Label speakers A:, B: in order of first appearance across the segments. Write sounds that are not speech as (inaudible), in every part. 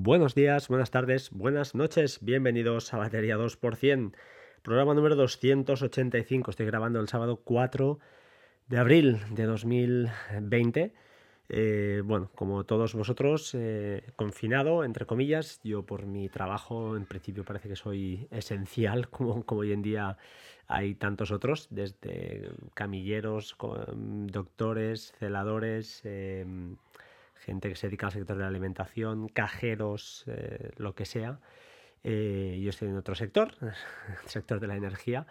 A: Buenos días, buenas tardes, buenas noches, bienvenidos a Batería 2%, programa número 285. Estoy grabando el sábado 4 de abril de 2020. Eh, bueno, como todos vosotros, eh, confinado, entre comillas, yo por mi trabajo en principio parece que soy esencial, (laughs) como, como hoy en día hay tantos otros, desde camilleros, doctores, celadores. Eh, gente que se dedica al sector de la alimentación, cajeros, eh, lo que sea. Eh, yo estoy en otro sector, (laughs) el sector de la energía.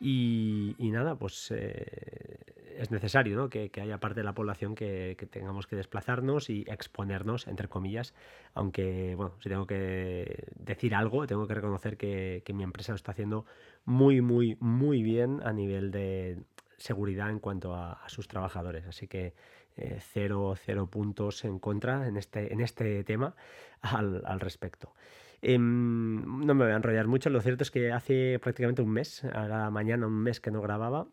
A: Y, nada, pues eh, es necesario ¿no? que, haya parte de la población que, tengamos que desplazarnos y exponernos, entre comillas, aunque, bueno, si tengo que decir algo, tengo que reconocer que, mi empresa lo está haciendo muy, muy, muy bien a nivel de seguridad en cuanto a sus trabajadores. Así que eh, cero, puntos en contra en este, en este tema al, respecto. Em, no me voy a enrollar mucho, lo cierto es que hace prácticamente un mes, ahora mañana un mes que no grababa,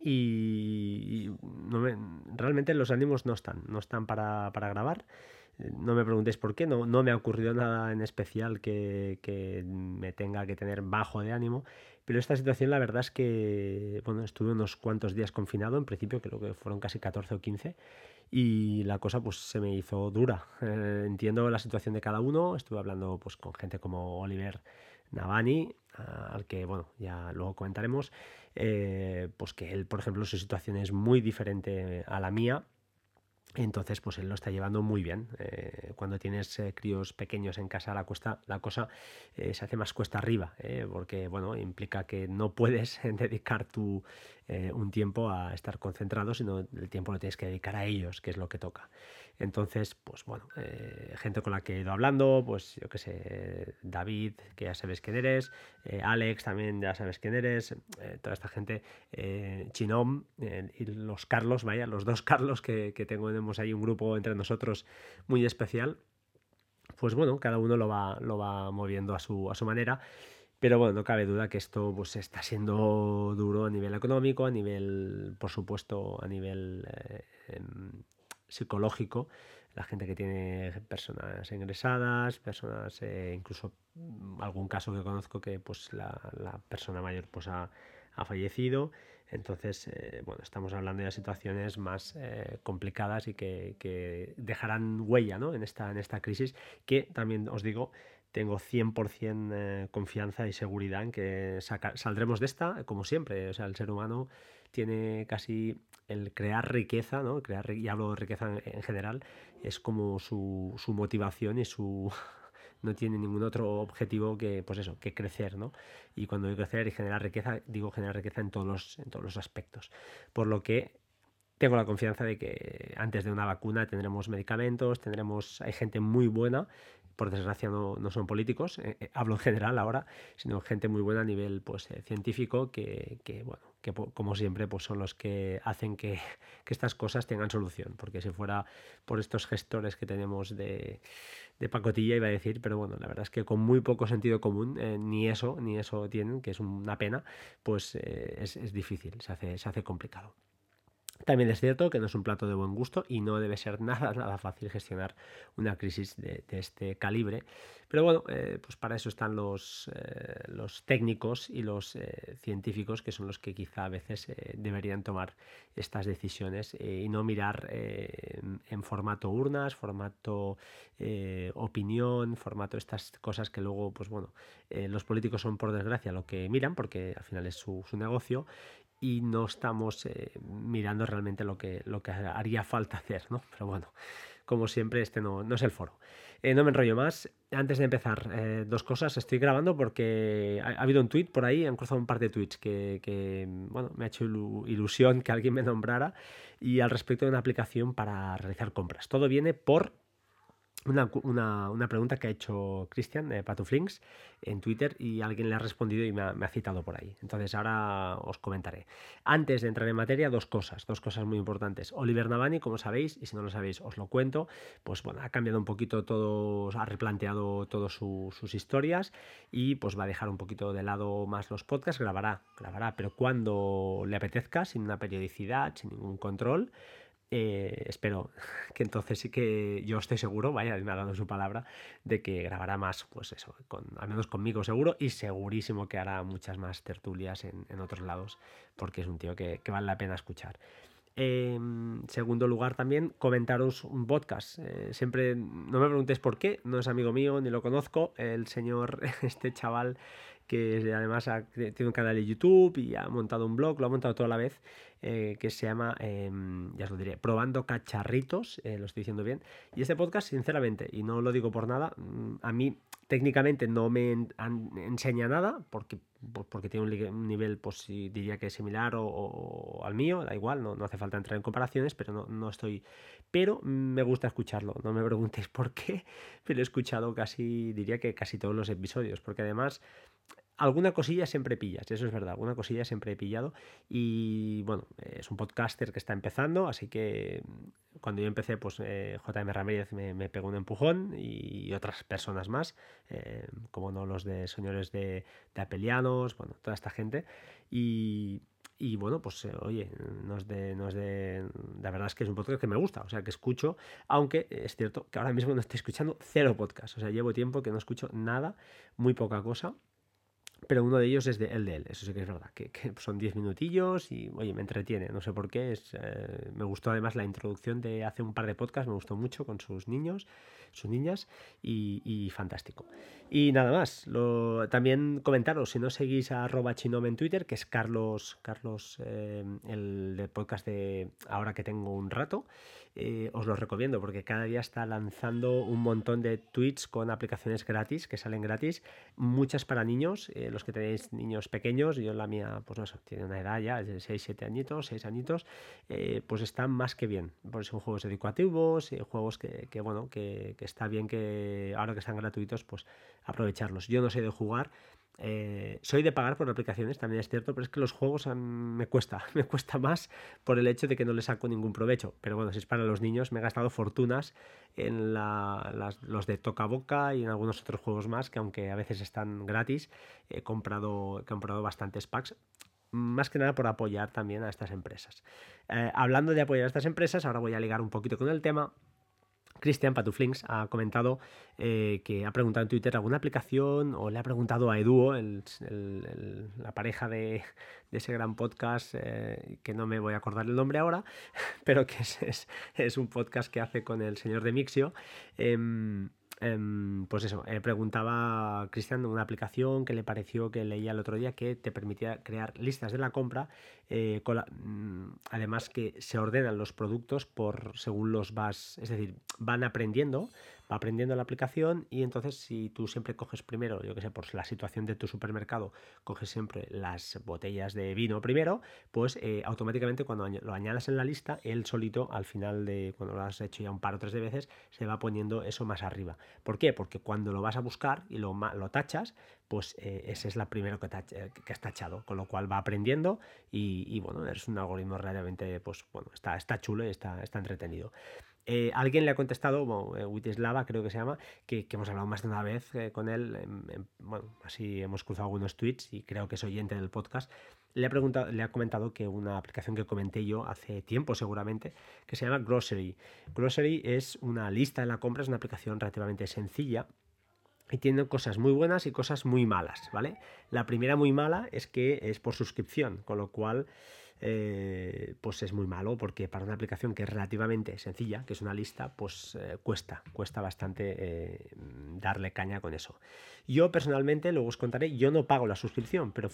A: y, realmente los ánimos no están, no están para, grabar. No me preguntéis por qué, no, no me ha ocurrido nada en especial que, que, me tenga que tener bajo de ánimo, pero esta situación la verdad es que, bueno, estuve unos cuantos días confinado, en principio creo que fueron casi 14 o 15, y la cosa pues se me hizo dura. Eh, entiendo la situación de cada uno, estuve hablando pues con gente como Oliver Navani, al que, bueno, ya luego comentaremos, eh, pues que él, por ejemplo, su situación es muy diferente a la mía, entonces, pues él lo está llevando muy bien. Eh, cuando tienes eh, críos pequeños en casa, la, cuesta, la cosa eh, se hace más cuesta arriba, porque bueno, implica que no puedes (laughs) dedicar tu, un tiempo a estar concentrado, sino el tiempo lo tienes que dedicar a ellos, que es lo que toca. Entonces, pues bueno, gente con la que he ido hablando, pues yo qué sé, David, que ya sabes quién eres, Alex también ya sabes quién eres, toda esta gente, Chinom y los Carlos, vaya, los dos (laughs) Carlos que, que en ahí un grupo entre nosotros muy especial, pues bueno, cada uno lo va, lo va moviendo a su, a su manera. Pero bueno, no cabe duda que esto pues, está siendo duro a nivel económico, a nivel, por supuesto, a nivel eh, em, psicológico. La gente que tiene personas ingresadas, personas, eh, incluso algún caso que conozco que pues, la, la persona mayor pues, ha, ha fallecido. Entonces, eh, bueno, estamos hablando de situaciones más eh, complicadas y que, dejarán huella ¿no? en, esta, en esta crisis, que también os digo, tengo 100% eh, confianza y seguridad en que saldremos de esta, como siempre. O sea, el ser humano tiene casi el crear riqueza, ¿no? Crear, y hablo de riqueza en, general, es como su, su motivación y su, (laughs) no tiene ningún otro objetivo que, pues eso, que crecer, ¿no? Y cuando digo crecer y generar riqueza, digo generar riqueza en todos los, en todos los aspectos. Por lo que tengo la confianza de que antes de una vacuna tendremos medicamentos, tendremos, hay gente muy buena, por desgracia no, no son políticos, eh, eh, hablo en general ahora, sino gente muy buena a nivel pues, eh, científico que, que, bueno, que como siempre pues son los que hacen (laughs) que, estas cosas tengan solución, porque si fuera por estos gestores que tenemos de, de pacotilla iba a decir, pero bueno, la verdad es que con muy poco sentido común, ni eso, ni eso tienen, que es una pena, pues es, es, difícil, se hace, se hace complicado. También es cierto que no es un plato de buen gusto y no debe ser (laughs) nada, nada fácil gestionar una crisis de, este calibre. Pero bueno, eh, pues para eso están los, eh, los técnicos y los eh, científicos, que son los que quizá a veces deberían tomar estas decisiones y no mirar en formato urnas, formato opinión, formato estas cosas que luego, pues bueno, los políticos son por desgracia lo que miran, porque al final es su, su negocio y no estamos eh, mirando realmente lo que, lo que haría falta hacer, ¿no? Pero bueno, como siempre, este no, no es el foro. Eh, no me enrollo más. Antes de empezar, eh, dos cosas. Estoy grabando porque ha, habido un tweet por ahí, han cruzado un par de tweets que, que bueno, me ha hecho ilusión que alguien me (laughs) nombrara y al respecto de una aplicación para realizar compras. Todo viene por una, pregunta que ha hecho Cristian de Patuflinks en Twitter y alguien le ha respondido y me ha, citado por ahí. Entonces ahora os comentaré. Antes de entrar en materia, dos cosas, dos cosas muy importantes. Oliver Navani, como sabéis, y si no lo sabéis os lo cuento, pues bueno, ha cambiado un poquito todo, ha replanteado todas sus historias y pues va a dejar un poquito de lado más los podcasts, grabará, grabará, pero cuando le apetezca, sin una periodicidad, sin ningún control eh, espero (laughs) que entonces sí que yo estoy seguro, vaya, me ha dado su palabra, de que grabará más, pues eso, con, al menos conmigo seguro, y segurísimo que hará muchas más tertulias en, otros lados, porque es un tío que, vale la pena escuchar. En segundo lugar, también comentaros un podcast. Eh, siempre no me preguntéis por qué, no es amigo mío ni lo conozco. El señor, (laughs) este chaval que además tiene un canal de YouTube y ha montado un blog, lo ha montado toda la vez, eh, que se llama, em, ya os lo diré, Probando Cacharritos, eh, lo estoy diciendo bien. Y este podcast, sinceramente, y no lo digo por nada, mm, a mí técnicamente no me enseña nada, porque, pues, porque tiene un, nivel, pues diría que similar o, al mío, da igual, no, no, hace falta entrar en comparaciones, pero no, no estoy... Pero me gusta escucharlo, no me preguntéis (laughs) por qué, pero he escuchado casi, diría que casi todos los episodios, porque además alguna cosilla siempre pillas, eso es verdad, alguna cosilla siempre he pillado y bueno, es un podcaster que está empezando, así que cuando yo empecé, pues eh, JM Ramírez me, pegó un empujón y otras personas más, eh, como no los de señores de, de Apelianos, bueno, toda esta gente y... bueno, pues eh, oye, no es, de, no es de. La verdad es que es un podcast que me gusta, o sea, que escucho, aunque es cierto que ahora mismo no estoy escuchando cero podcast, o sea, llevo tiempo que no escucho nada, muy poca cosa, pero uno de ellos es de, el de él, eso sí que es verdad, que, son 10 minutillos y, oye, me entretiene, no sé por qué, es, eh, me gustó además la introducción de hace un par de podcasts, me gustó mucho con sus niños, sus niñas y, fantástico. Y nada más, también comentaros, si no seguís a arroba chinome en Twitter, que es Carlos, Carlos eh, el de podcast de Ahora que tengo un rato, eh, os lo recomiendo porque cada día está lanzando un montón de tweets con aplicaciones gratis que salen gratis, muchas para niños, los que tenéis niños pequeños, yo la mía, pues no sé, tiene una edad ya, de 6, 7 añitos, 6 añitos, eh, pues están más que bien, porque son juegos educativos, juegos que, bueno, que, que está bien que ahora que están gratuitos, pues aprovecharlos. Yo no sé de jugar, eh, soy de pagar por aplicaciones, también es cierto, pero es que los juegos me cuesta, (laughs) me cuesta más por el hecho de que no le saco ningún provecho. Pero bueno, si es para los niños, me he gastado fortunas en los de Toca Boca y en algunos otros juegos más que aunque a veces están gratis, he comprado, he comprado bastantes packs más que nada por apoyar también a estas empresas. Eh, hablando de apoyar a estas empresas, ahora voy a ligar un poquito con el tema Cristian Patuflinks ha comentado eh, que ha preguntado en Twitter alguna aplicación o le ha preguntado a Eduo, la pareja de, ese gran podcast eh, que no me voy a acordar el nombre ahora, (laughs) pero que es, un podcast que hace con el señor de Mixio. Em, Em, pues eso, eh, preguntaba Cristian una aplicación que le pareció que leía el otro día que te permitía crear listas de la compra, eh, mm, además que se ordenan los productos por según los vas, es decir, van aprendiendo va aprendiendo la aplicación y entonces si tú siempre coges primero, yo que sé, por la situación de tu supermercado, coges siempre las botellas de vino primero, pues eh, automáticamente cuando lo añadas en la lista, él solito al final de cuando lo has hecho ya un par o tres de veces, se va poniendo eso más arriba. ¿Por qué? Porque cuando lo vas a buscar y lo, lo tachas, pues eh, ese es la primero que, que has tachado, con lo cual va aprendiendo y, bueno, es un algoritmo realmente, pues bueno, está, está chulo y está, está entretenido. Eh, alguien le ha contestado, bueno, eh, Witislava creo que se llama, que, hemos hablado más de una vez eh, con él, bueno, así hemos cruzado algunos tweets y creo que es oyente del podcast. Le ha, preguntado, le ha comentado que una aplicación que comenté yo hace tiempo seguramente, que se llama Grocery. Grocery es una lista de la compra, es una aplicación relativamente sencilla y tiene cosas muy buenas y cosas muy malas, ¿vale? La primera muy mala es que es por suscripción, con lo cual eh, pues es muy malo porque para una aplicación que es relativamente sencilla, que es una lista, pues eh, cuesta, cuesta bastante eh, darle caña con eso. Yo personalmente, luego os contaré, yo no pago la suscripción, pero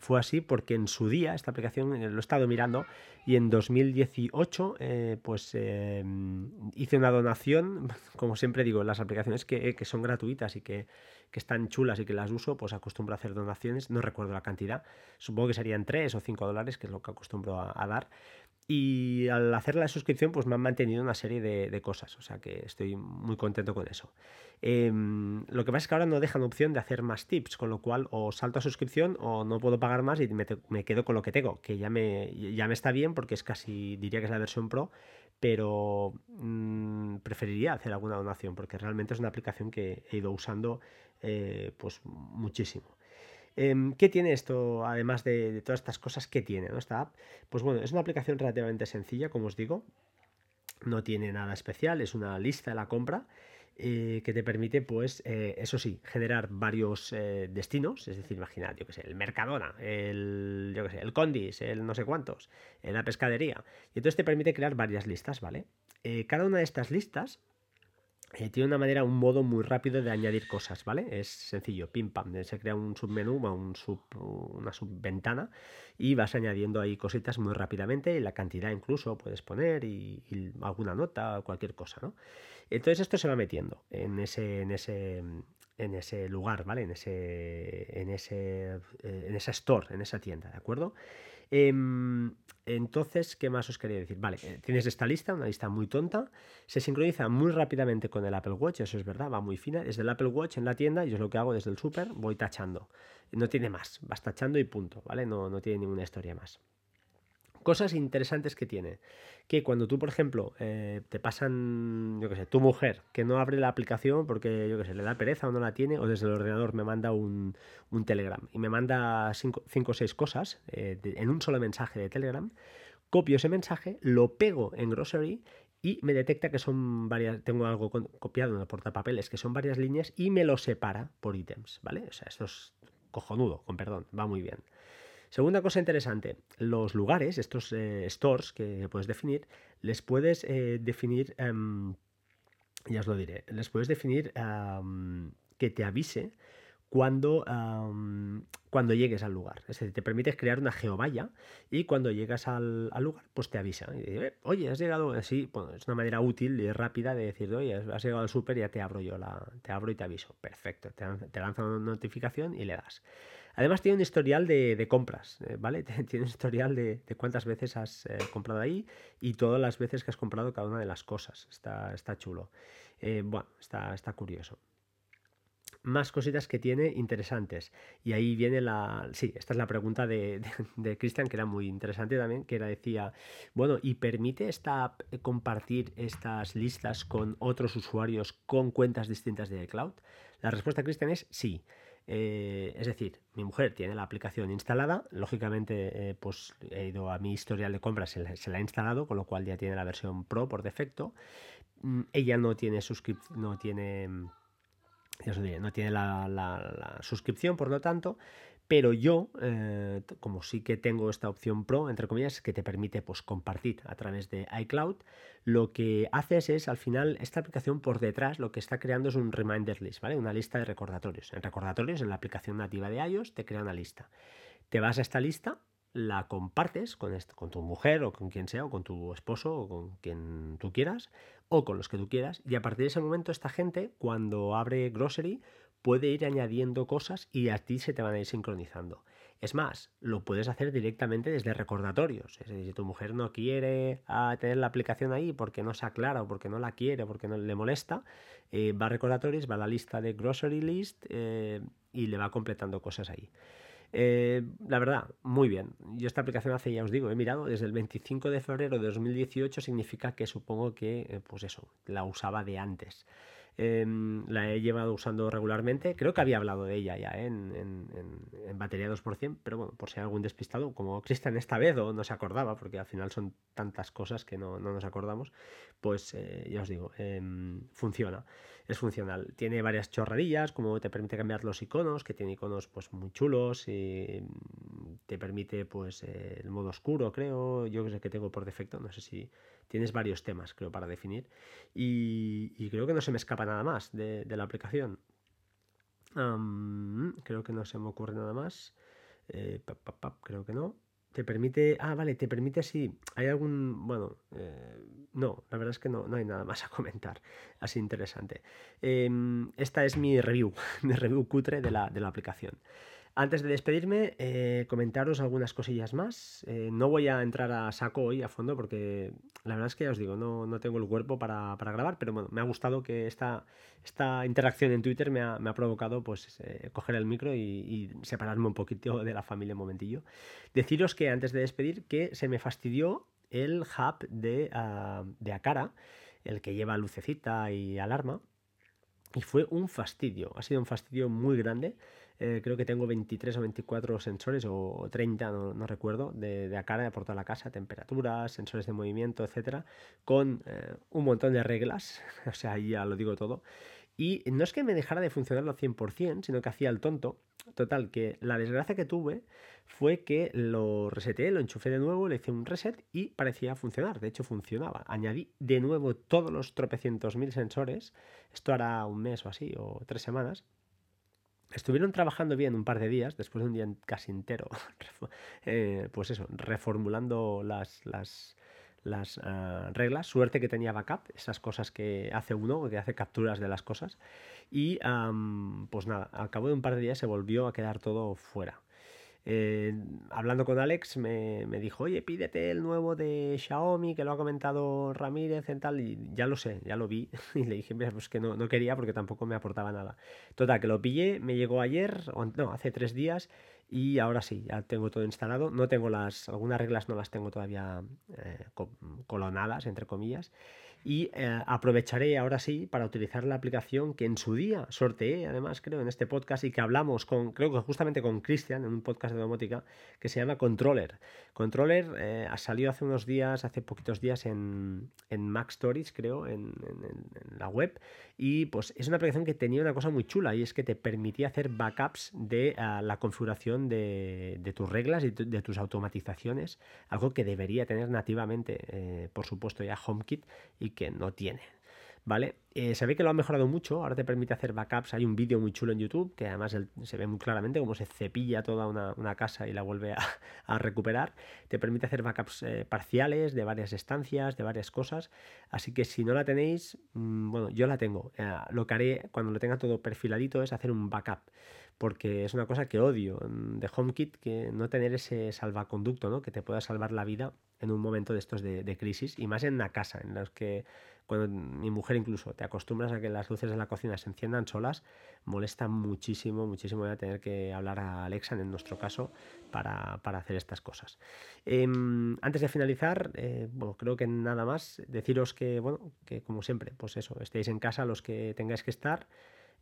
A: fue así porque en su día esta aplicación lo he estado mirando y en 2018 pues hice una donación, (laughs) como siempre digo, las aplicaciones que, que son gratuitas y que que están chulas y que las uso, pues acostumbro a hacer donaciones, no recuerdo la cantidad, supongo que serían 3 o 5 dólares, que es lo que acostumbro a, dar. Y al hacer la suscripción, pues me han mantenido una serie de, cosas, o sea que estoy muy contento con eso. Em, lo que pasa es que ahora no dejan opción de hacer más tips, con lo cual o salto a suscripción o no puedo pagar más y me, quedo con lo que tengo, que ya me, ya me está bien porque es casi, diría que es la versión Pro, pero mm, preferiría hacer alguna donación porque realmente es una aplicación que he ido usando eh, pues muchísimo. Em, ¿Qué tiene esto, además de, todas estas cosas? ¿Qué tiene esta app? Pues bueno, es una aplicación relativamente sencilla, como os digo. No tiene nada especial, es una lista de la compra. Eh, que te permite, pues, eh, eso sí, generar varios destinos, es decir, imaginad, yo que sé, el Mercadona, el, yo que sé, el Condis, el no sé cuántos, la pescadería. Y entonces te permite crear varias listas, ¿vale? cada una de estas listas eh, tiene una manera, un modo muy rápido de añadir cosas, ¿vale? Es sencillo, pim pam, se crea un submenú, un sub, una subventana y vas añadiendo ahí cositas muy rápidamente, y la cantidad incluso puedes poner y, alguna nota o cualquier cosa, ¿no? Entonces esto se va metiendo en ese, en ese, en ese lugar, ¿vale? En ese, en ese, eh, en esa store, en esa tienda, ¿de acuerdo? Em, entonces, ¿qué más os quería decir? Vale, eh, tienes esta lista, una lista muy tonta, se sincroniza muy rápidamente con el Apple Watch, eso es verdad, va muy fina. Desde el Apple Watch en la tienda, yo es lo que hago desde el super, voy tachando. No tiene más, vas tachando y punto, ¿vale? No, no tiene ninguna historia más. Cosas interesantes que tiene. Que cuando tú, por ejemplo, eh, te pasan, yo qué sé, tu mujer, que no abre la aplicación porque, yo qué sé, le da pereza o no la tiene, o desde el ordenador me manda un, Telegram y me manda cinco, o seis cosas eh, en un solo mensaje de Telegram, copio ese mensaje, lo pego en Grocery y me detecta que son varias, tengo algo copiado en el portapapeles, que son varias líneas y me lo separa por ítems, ¿vale? O sea, esto es cojonudo, con perdón, va muy bien. Segunda cosa interesante, los lugares, estos eh, stores que puedes definir, les puedes eh, definir, em, ya os lo diré, les puedes definir que te avise cuando, cuando llegues al lugar. Es decir, te permites crear una geovalla y cuando llegas al, lugar, pues te avisa. Eh, oye, has llegado así, bueno, es una manera útil y rápida de decir, oye, has llegado al súper, ya te abro yo la, te abro y te aviso. Perfecto, te, te lanza una notificación y le das. Además tiene un historial de, compras, eh, ¿vale? (laughs) Tiene un historial de, cuántas veces has eh, comprado ahí y todas las veces que has comprado cada una de las cosas. Está, está chulo. Eh, bueno, está, está curioso más cositas que tiene interesantes. Y ahí viene la... Sí, esta es la pregunta de, de, Cristian, que era muy interesante también, que era, decía, bueno, ¿y permite esta compartir estas listas con otros usuarios con cuentas distintas de iCloud? La respuesta, Cristian, es sí. Eh, es decir, mi mujer tiene la aplicación instalada, lógicamente eh, pues he ido a mi historial de compras, se la, ha instalado, con lo cual ya tiene la versión Pro por defecto. Mm, ella no tiene suscripción, no tiene, no tiene la suscripción, por lo tanto, pero yo, eh, como sí que tengo esta opción Pro, entre comillas, que te permite pues, compartir a través de iCloud, lo que haces es, al final, esta aplicación por detrás lo que está creando es un reminder list, ¿vale? Una lista de recordatorios. En recordatorios, en la aplicación nativa de iOS, te crea una lista. Te vas a esta lista, la compartes con, con tu mujer o con quien sea, o con tu esposo o con quien tú quieras, o con los que tú quieras, y a partir de ese momento esta gente, cuando abre Grocery, puede ir añadiendo cosas y a ti se te van a ir sincronizando. Es más, lo puedes hacer directamente desde recordatorios. Es decir, si tu mujer no quiere ah, tener la aplicación ahí porque no se aclara o porque no la quiere, porque no le molesta, eh, va a recordatorios, va a la lista de grocery list eh, y le va completando cosas ahí. Eh, la verdad, muy bien. Yo esta aplicación hace, ya os digo, he mirado desde el 25 de febrero de 2018, significa que supongo que, pues eso, la usaba de antes. Em, la he llevado usando regularmente. Creo que había hablado de ella ya ¿eh? en, en, batería 2%, pero bueno, por si hay algún despistado, como Cristian esta vez o no se acordaba, porque al final son tantas cosas que no, nos acordamos, pues eh, ya os digo, em, funciona es funcional. Tiene varias chorradillas, como te permite cambiar los iconos, que tiene iconos pues muy chulos y te permite pues el modo oscuro, creo, yo que sé que tengo por defecto, no sé si tienes varios temas, creo, para definir y, creo que no se me escapa nada más de, la aplicación. creo que no se me ocurre nada más. Eh, creo que no te permite. Ah, vale, te permite si. Hay algún. Bueno, eh, no, la verdad es que no, no hay nada más a comentar. Así interesante. Em, esta es mi review, (laughs) mi review cutre de la, de la aplicación. Antes de despedirme, eh, comentaros algunas cosillas más. Eh, no voy a entrar a saco hoy a fondo porque la verdad es que ya os digo, no, tengo el cuerpo para, grabar, pero bueno, me ha gustado que esta, esta interacción en Twitter me ha, provocado pues eh, coger el micro y, separarme un poquito de la familia un momentillo. Deciros que antes de despedir que se me fastidió el hub de, uh, de Akara, el que lleva lucecita y alarma, y fue un fastidio, ha sido un fastidio muy grande eh, creo que tengo 23 o 24 sensores o 30, no, recuerdo, de, de cara por toda la casa, temperaturas, sensores de movimiento, etcétera, con eh, un montón de reglas, (laughs) o sea, ahí ya lo digo todo. Y no es que me dejara de funcionar al 100%, sino que hacía el tonto. Total, que la desgracia que tuve fue que lo reseteé, lo enchufé de nuevo, le hice un reset y parecía funcionar. De hecho, funcionaba. Añadí de nuevo todos los tropecientos mil sensores. Esto hará un mes o así, o tres semanas. Estuvieron trabajando bien un par de días, después de un día casi entero, (laughs) eh, pues eso, reformulando las, las, las ah, reglas. Suerte que tenía backup, esas cosas que hace uno, que hace capturas de las cosas. Y pues nada, al cabo de un par de días se volvió a quedar todo fuera. Eh, hablando con Alex me, dijo, oye, pídete el nuevo de Xiaomi, que lo ha comentado Ramírez en tal, y ya lo sé, ya lo vi, (laughs) y le dije, pues que no, no quería porque tampoco me aportaba nada. Total, que lo pillé, me llegó ayer, no, hace tres días, y ahora sí, ya tengo todo instalado. No tengo las, algunas reglas no las tengo todavía eh, colonadas, entre comillas. Y eh, aprovecharé ahora sí para utilizar la aplicación que en su día sorteé, además creo, en este podcast y que hablamos con, creo que justamente con Cristian en un podcast de domótica que se llama Controller. Controller eh, ha salido hace unos días, hace poquitos días en, en Mac Stories, creo, en, la web. Y pues es una aplicación que tenía una cosa muy chula y es que te permitía hacer backups de la configuración de, de, tus reglas y de tus automatizaciones, algo que debería tener nativamente, eh, por supuesto, ya HomeKit y que no tiene. ¿Vale? Eh, se ve que lo ha mejorado mucho, ahora te permite hacer backups, hay un vídeo muy chulo en YouTube que además se ve muy claramente cómo se cepilla toda una, casa y la vuelve (laughs) a, recuperar, te permite hacer backups eh, parciales de varias estancias, de varias cosas, así que si no la tenéis, mm, bueno, yo la tengo, eh, lo que haré cuando lo tenga todo perfiladito es hacer un backup porque es una cosa que odio mm, de HomeKit, que no tener ese salvaconducto, ¿no? que te pueda salvar la vida en un momento de estos de, crisis, y más en la casa, en los que cuando mi mujer incluso te acostumbras a que las luces de la cocina se enciendan solas, molesta muchísimo, muchísimo voy a tener que hablar a Alexa en nuestro caso para, hacer estas cosas. Em, antes de finalizar, eh, bueno, creo que nada más, deciros que, bueno, que como siempre, pues eso, estéis en casa los que tengáis que estar,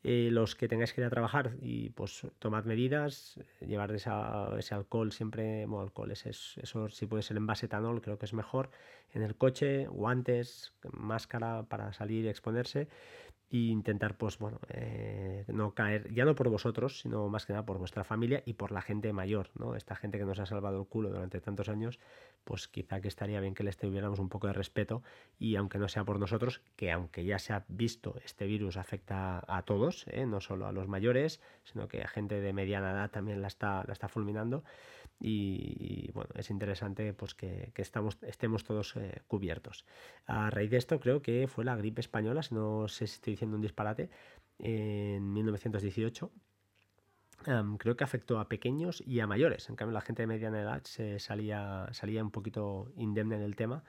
A: eh, los que tengáis que ir a trabajar y pues tomad medidas, llevar ese alcohol siempre, bueno, alcohol, ese, eso si puede ser en base etanol, creo que es mejor, en el coche, guantes, máscara para salir y exponerse y intentar, pues bueno, eh, no caer, ya no por vosotros, sino más que nada por vuestra familia y por la gente mayor, ¿no? Esta gente que nos ha salvado el culo durante tantos años, pues quizá que estaría bien que les tuviéramos un poco de respeto y aunque no sea por nosotros, que aunque ya se ha visto este virus afecta a todos, ¿eh? no solo a los mayores, sino que a gente de mediana edad también la está, la está fulminando y, bueno, es interesante pues que, estamos, estemos todos eh, cubiertos. A raíz de esto creo que fue la gripe española, si no sé si estoy diciendo un disparate, en 1918. creo que afectó a pequeños y a mayores. En cambio, la gente de mediana edad se salía, salía un poquito indemne en el tema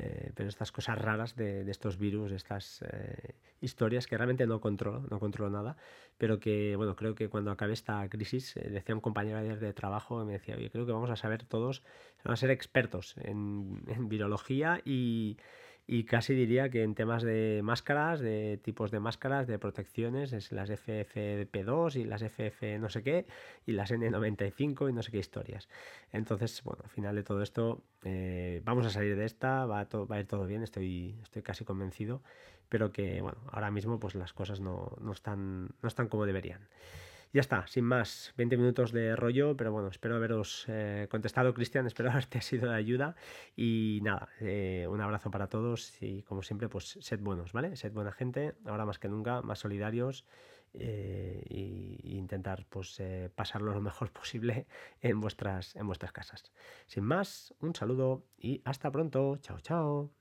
A: eh, pero estas cosas raras de, estos virus, estas eh, historias que realmente no controlo, no controlo nada, pero que, bueno, creo que cuando acabe esta crisis, eh, decía un compañero ayer de trabajo, me decía, oye, creo que vamos a saber todos, van a ser expertos en, en virología y y casi diría que en temas de máscaras, de tipos de máscaras, de protecciones, es las FFP2 y las FF no sé qué, y las N95 y no sé qué historias. Entonces, bueno, al final de todo esto, eh, vamos a salir de esta, va a, va a, ir todo bien, estoy, estoy casi convencido, pero que, bueno, ahora mismo pues las cosas no, no, están, no están como deberían. Ya está, sin más, 20 minutos de rollo, pero bueno, espero haberos eh, contestado, Cristian, (laughs) espero haberte sido de ayuda y nada, eh, un abrazo para todos y como siempre, pues sed buenos, ¿vale? Sed buena gente, ahora más que nunca, más solidarios e intentar pues pasarlo lo mejor (laughs) posible en vuestras, en vuestras casas. Sin más, un saludo y hasta pronto, chao, chao.